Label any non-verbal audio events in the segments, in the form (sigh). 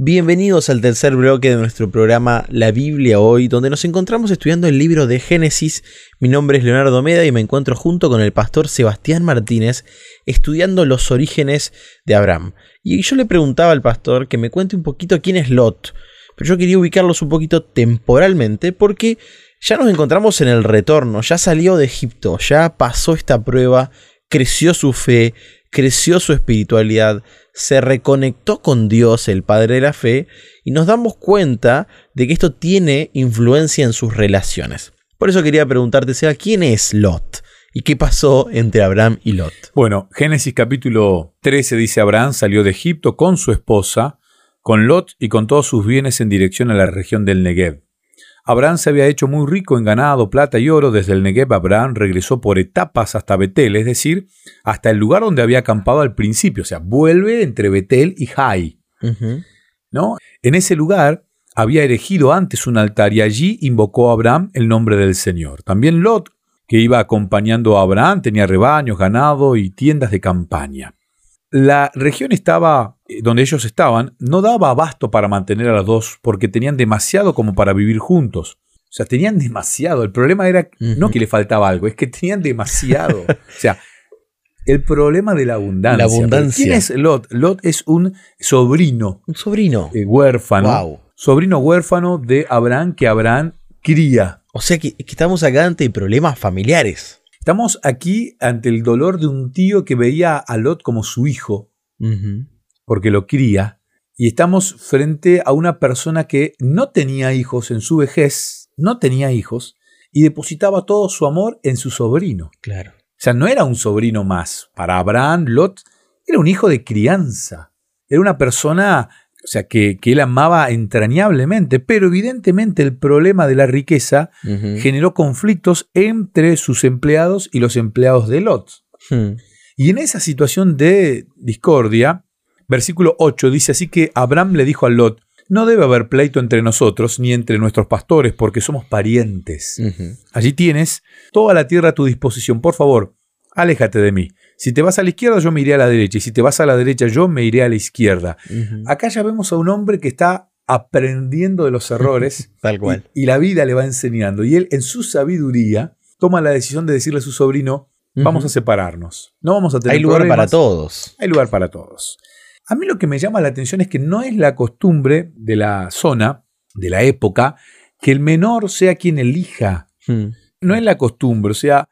Bienvenidos al tercer bloque de nuestro programa La Biblia Hoy, donde nos encontramos estudiando el libro de Génesis. Mi nombre es Leonardo Meda y me encuentro junto con el pastor Sebastián Martínez estudiando los orígenes de Abraham. Y yo le preguntaba al pastor que me cuente un poquito quién es Lot, pero yo quería ubicarlos un poquito temporalmente porque ya nos encontramos en el retorno, ya salió de Egipto, ya pasó esta prueba, creció su fe, creció su espiritualidad, se reconectó con Dios, el Padre de la Fe, y nos damos cuenta de que esto tiene influencia en sus relaciones. Por eso quería preguntarte, Seba, ¿quién es Lot? ¿Y qué pasó entre Abraham y Lot? Bueno, Génesis capítulo 13 dice Abraham salió de Egipto con su esposa, con Lot y con todos sus bienes en dirección a la región del Negev. Abraham se había hecho muy rico en ganado, plata y oro. Desde el Negev Abraham regresó por etapas hasta Betel, es decir, hasta el lugar donde había acampado al principio. O sea, vuelve entre Betel y Jai. ¿no? En ese lugar había erigido antes un altar y allí invocó a Abraham el nombre del Señor. También Lot, que iba acompañando a Abraham, tenía rebaños, ganado y tiendas de campaña. La región estaba, donde ellos estaban, no daba abasto para mantener a los dos porque tenían demasiado como para vivir juntos. O sea, tenían demasiado. El problema era no que le faltaba algo, es que tenían demasiado. o sea, el problema de la abundancia. La abundancia. ¿Quién es Lot? Lot es un sobrino. Un sobrino. Eh, huérfano. Wow. Sobrino huérfano de Abraham que Abraham cría. O sea que, que estamos acá ante problemas familiares. Estamos aquí ante el dolor de un tío que veía a Lot como su hijo, porque lo cría, y estamos frente a una persona que no tenía hijos en su vejez, no tenía hijos, y depositaba todo su amor en su sobrino. Claro. O sea, no era un sobrino más. Para Abraham, Lot era un hijo de crianza. Era una persona o sea, que, él amaba entrañablemente, pero evidentemente el problema de la riqueza generó conflictos entre sus empleados y los empleados de Lot. Hmm. Y en esa situación de discordia, versículo 8 dice así que Abraham le dijo a Lot, no debe haber pleito entre nosotros ni entre nuestros pastores, porque somos parientes. Allí tienes toda la tierra a tu disposición. Por favor, aléjate de mí. Si te vas a la izquierda, yo me iré a la derecha. Y si te vas a la derecha, yo me iré a la izquierda. Acá ya vemos a un hombre que está aprendiendo de los (laughs) errores. Tal cual. Y, la vida le va enseñando. Y él, en su sabiduría, toma la decisión de decirle a su sobrino: Vamos a separarnos. No vamos a tener Hay lugar para todos. Hay lugar para todos. A mí lo que me llama la atención es que no es la costumbre de la zona, de la época, que el menor sea quien elija. Hmm. No es la costumbre. O sea,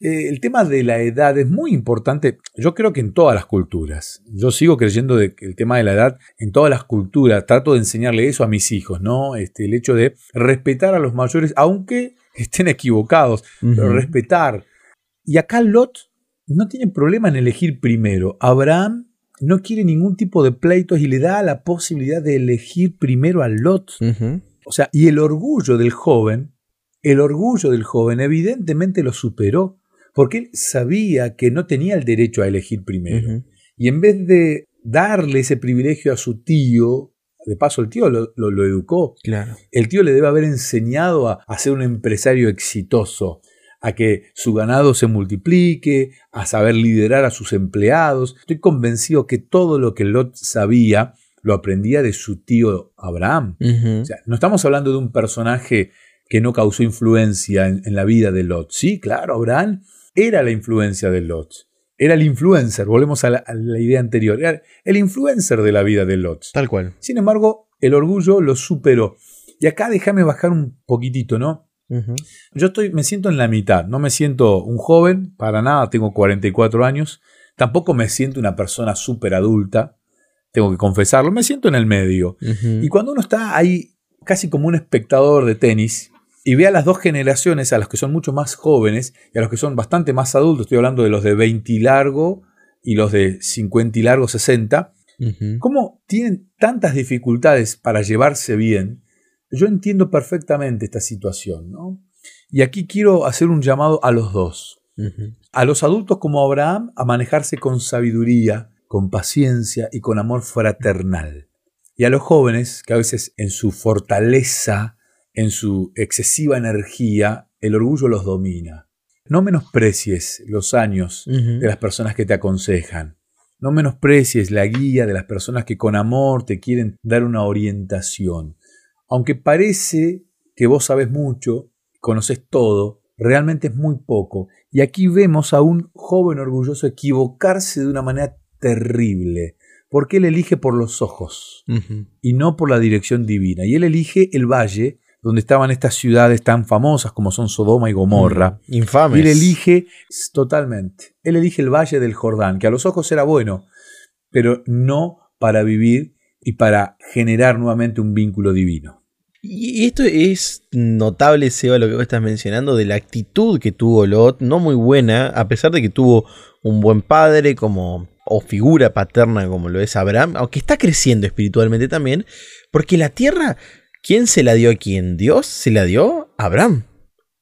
eh, el tema de la edad es muy importante, yo creo que en todas las culturas. Yo sigo creyendo de que el tema de la edad en todas las culturas, trato de enseñarle eso a mis hijos, ¿no? Este, el hecho de respetar a los mayores, aunque estén equivocados, pero respetar. Y acá Lot no tiene problema en elegir primero. Abraham no quiere ningún tipo de pleitos y le da la posibilidad de elegir primero a Lot. O sea, y el orgullo del joven, el orgullo del joven evidentemente lo superó porque él sabía que no tenía el derecho a elegir primero. Y en vez de darle ese privilegio a su tío, de paso el tío lo, educó, claro. el tío le debe haber enseñado a, a ser un empresario exitoso, a que su ganado se multiplique, a saber liderar a sus empleados. Estoy convencido que todo lo que Lot sabía lo aprendía de su tío Abraham. o sea, no estamos hablando de un personaje que no causó influencia en, en, la vida de Lot. Sí, claro, Abraham era la influencia de Lot. Era el influencer, volvemos a la, idea anterior, era el influencer de la vida de Lot. Tal cual. Sin embargo, el orgullo lo superó. Y acá déjame bajar un poquitito, ¿no? Yo estoy, me siento en la mitad, no me siento un joven, para nada, tengo 44 años, tampoco me siento una persona súper adulta, tengo que confesarlo, me siento en el medio. Y cuando uno está ahí casi como un espectador de tenis, y ve a las dos generaciones, a los que son mucho más jóvenes y a los que son bastante más adultos, estoy hablando de los de 20 y largo y los de 50 y largo 60, cómo tienen tantas dificultades para llevarse bien, yo entiendo perfectamente esta situación. ¿no? Y aquí quiero hacer un llamado a los dos. A los adultos como Abraham a manejarse con sabiduría, con paciencia y con amor fraternal. Y a los jóvenes que a veces en su fortaleza en su excesiva energía, el orgullo los domina. No menosprecies los años de las personas que te aconsejan. No menosprecies la guía de las personas que con amor te quieren dar una orientación. Aunque parece que vos sabes mucho, conoces todo, realmente es muy poco. Y aquí vemos a un joven orgulloso equivocarse de una manera terrible, porque él elige por los ojos y no por la dirección divina. Y él elige el valle donde estaban estas ciudades tan famosas como son Sodoma y Gomorra. Mm, infames. Y él elige totalmente. Él elige el valle del Jordán, que a los ojos era bueno, pero no para vivir y para generar nuevamente un vínculo divino. Y esto es notable, Seba, lo que vos estás mencionando, de la actitud que tuvo Lot, no muy buena, a pesar de que tuvo un buen padre como o figura paterna como lo es Abraham, aunque está creciendo espiritualmente también, porque la tierra, ¿quién se la dio a quién? Dios se la dio a Abraham,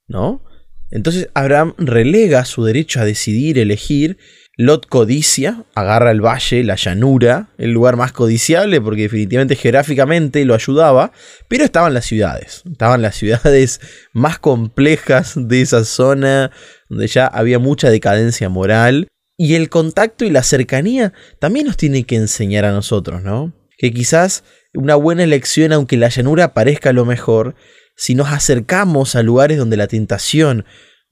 ¿no? Entonces Abraham relega su derecho a decidir, elegir, Lot codicia, agarra el valle, la llanura, el lugar más codiciable porque definitivamente geográficamente lo ayudaba, pero estaban las ciudades, estaban las ciudades (laughs) más complejas de esa zona donde ya había mucha decadencia moral y el contacto y la cercanía también nos tiene que enseñar a nosotros, ¿no? Que quizás una buena elección, aunque la llanura parezca lo mejor, si nos acercamos a lugares donde la tentación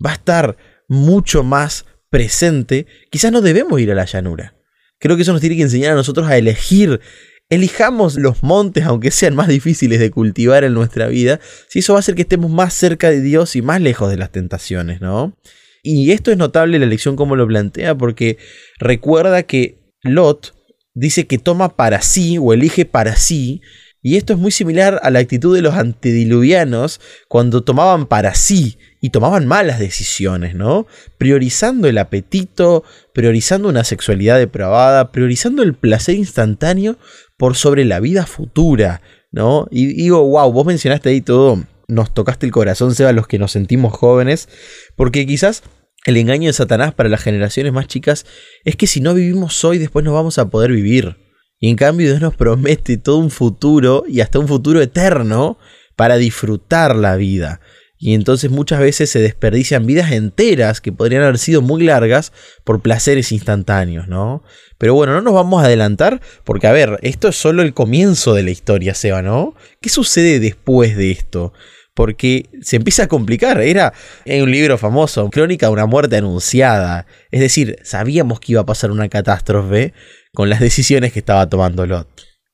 va a estar mucho más presente, quizás no debemos ir a la llanura. Creo que eso nos tiene que enseñar a nosotros a elegir. Elijamos los montes, aunque sean más difíciles de cultivar en nuestra vida, si eso va a hacer que estemos más cerca de Dios y más lejos de las tentaciones, ¿no? Y esto es notable la elección como lo plantea, porque recuerda que Lot dice que toma para sí o elige para sí, y esto es muy similar a la actitud de los antediluvianos cuando tomaban para sí y tomaban malas decisiones, ¿no? Priorizando el apetito, priorizando una sexualidad depravada, priorizando el placer instantáneo por sobre la vida futura, ¿no? Y digo, wow, vos mencionaste ahí todo, nos tocaste el corazón, Seba, los que nos sentimos jóvenes, porque quizás el engaño de Satanás para las generaciones más chicas es que si no vivimos hoy, después no vamos a poder vivir. Y en cambio Dios nos promete todo un futuro y hasta un futuro eterno para disfrutar la vida. Y entonces muchas veces se desperdician vidas enteras que podrían haber sido muy largas por placeres instantáneos, ¿no? Pero bueno, no nos vamos a adelantar porque, a ver, esto es solo el comienzo de la historia, Seba, ¿no? ¿Qué sucede después de esto? Porque se empieza a complicar. Era un libro famoso, Crónica de una muerte anunciada. Es decir, sabíamos que iba a pasar una catástrofe con las decisiones que estaba tomando Lot.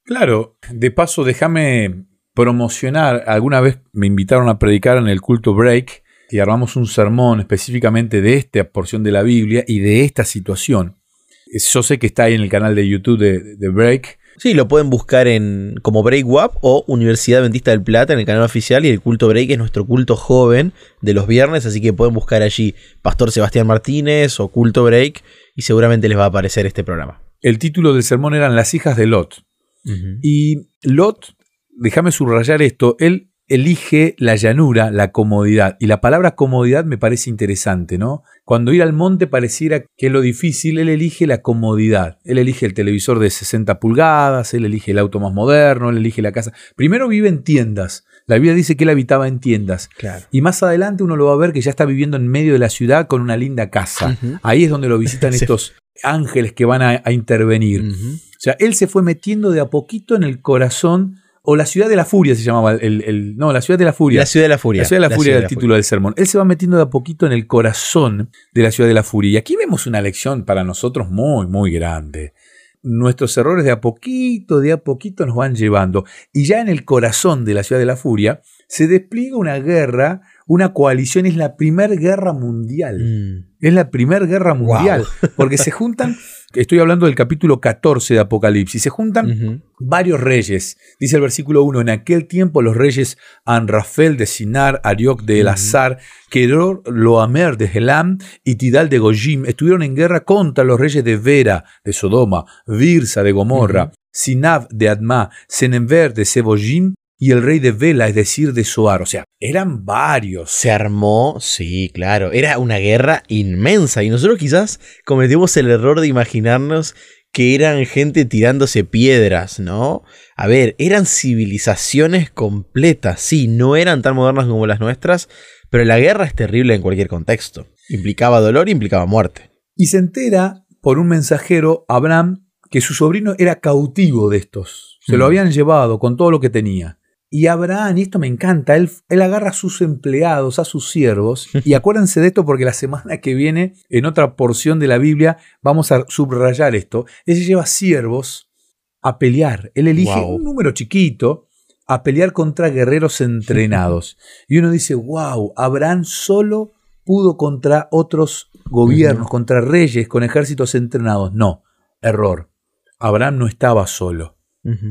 Claro, de paso déjame promocionar. Alguna vez me invitaron a predicar en el culto Break y armamos un sermón específicamente de esta porción de la Biblia y de esta situación. Yo sé que está ahí en el canal de YouTube de, Break. Sí, lo pueden buscar en como Break WAP o Universidad Adventista del Plata en el canal oficial y el culto Break es nuestro culto joven de los viernes, así que pueden buscar allí Pastor Sebastián Martínez o culto Break y seguramente les va a aparecer este programa. El título del sermón eran Las hijas de Lot. Y Lot déjame subrayar esto, él elige la llanura, la comodidad. Y la palabra comodidad me parece interesante, ¿no? Cuando ir al monte pareciera que lo difícil, él elige la comodidad. Él elige el televisor de 60 pulgadas, él elige el auto más moderno, él elige la casa. Primero vive en tiendas. La Biblia dice que él habitaba en tiendas. Y más adelante uno lo va a ver que ya está viviendo en medio de la ciudad con una linda casa. Ahí es donde lo visitan (laughs) estos ángeles que van a, intervenir. O sea, él se fue metiendo de a poquito en el corazón o La Ciudad de la Furia se llamaba. El, no, La Ciudad de la Furia. La Ciudad de la Furia. La Ciudad de la Furia era el título del sermón. Él se va metiendo de a poquito en el corazón de la Ciudad de la Furia. Y aquí vemos una lección para nosotros muy, muy grande. Nuestros errores de a poquito, de a poquito nos van llevando. Y ya en el corazón de la Ciudad de la Furia se despliega una guerra, una coalición, es la primera guerra mundial. Mm. Es la primera guerra mundial. Porque se juntan (laughs) Estoy hablando del capítulo 14 de Apocalipsis. Se juntan varios reyes. Dice el versículo 1, en aquel tiempo los reyes Anrafel de Sinar, Arioc de Elazar, Kedor Loamer de Helam y Tidal de Gojim estuvieron en guerra contra los reyes de Vera, de Sodoma, Virsa de Gomorra, Sinab de Adma, Senenver de Sebojim y el rey de Vela, es decir, de Soar. O sea, eran varios. Se armó, sí, claro. Era una guerra inmensa. Y nosotros quizás cometimos el error de imaginarnos que eran gente tirándose piedras, ¿no? A ver, eran civilizaciones completas. Sí, no eran tan modernas como las nuestras, pero la guerra es terrible en cualquier contexto. Implicaba dolor, implicaba muerte. Y se entera por un mensajero Abraham que su sobrino era cautivo de estos. Se lo Mm. habían llevado con todo lo que tenía. Y Abraham, y esto me encanta, él, él agarra a sus empleados, a sus siervos, (laughs) y acuérdense de esto porque la semana que viene, en otra porción de la Biblia, vamos a subrayar esto. Él lleva siervos a pelear. Él elige Wow. un número chiquito a pelear contra guerreros (laughs) entrenados. y uno dice, wow, Abraham solo pudo contra otros gobiernos, contra reyes, con ejércitos entrenados. No, error. Abraham no estaba solo.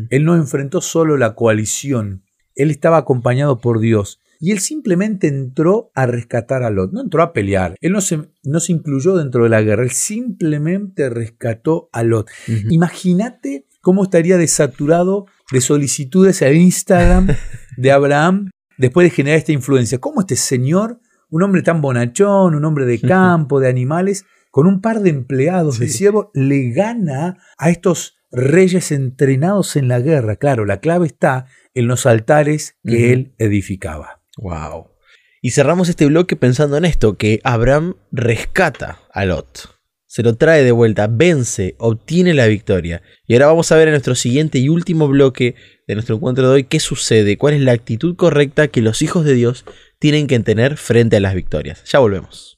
Él no enfrentó solo la coalición, él estaba acompañado por Dios. Y él simplemente entró a rescatar a Lot, no entró a pelear. Él no se, no se incluyó dentro de la guerra, él simplemente rescató a Lot. Imagínate cómo estaría desaturado de solicitudes al Instagram (laughs) de Abraham después de generar esta influencia. ¿Cómo este señor, un hombre tan bonachón, un hombre de (laughs) campo, de animales, con un par de empleados de siervos, le gana a estos reyes entrenados en la guerra? Claro, la clave está en los altares que él edificaba. Wow. Y cerramos este bloque pensando en esto, que Abraham rescata a Lot. Se lo trae de vuelta, vence, obtiene la victoria. Y ahora vamos a ver en nuestro siguiente y último bloque de nuestro encuentro de hoy qué sucede, cuál es la actitud correcta que los hijos de Dios tienen que tener frente a las victorias. Ya volvemos.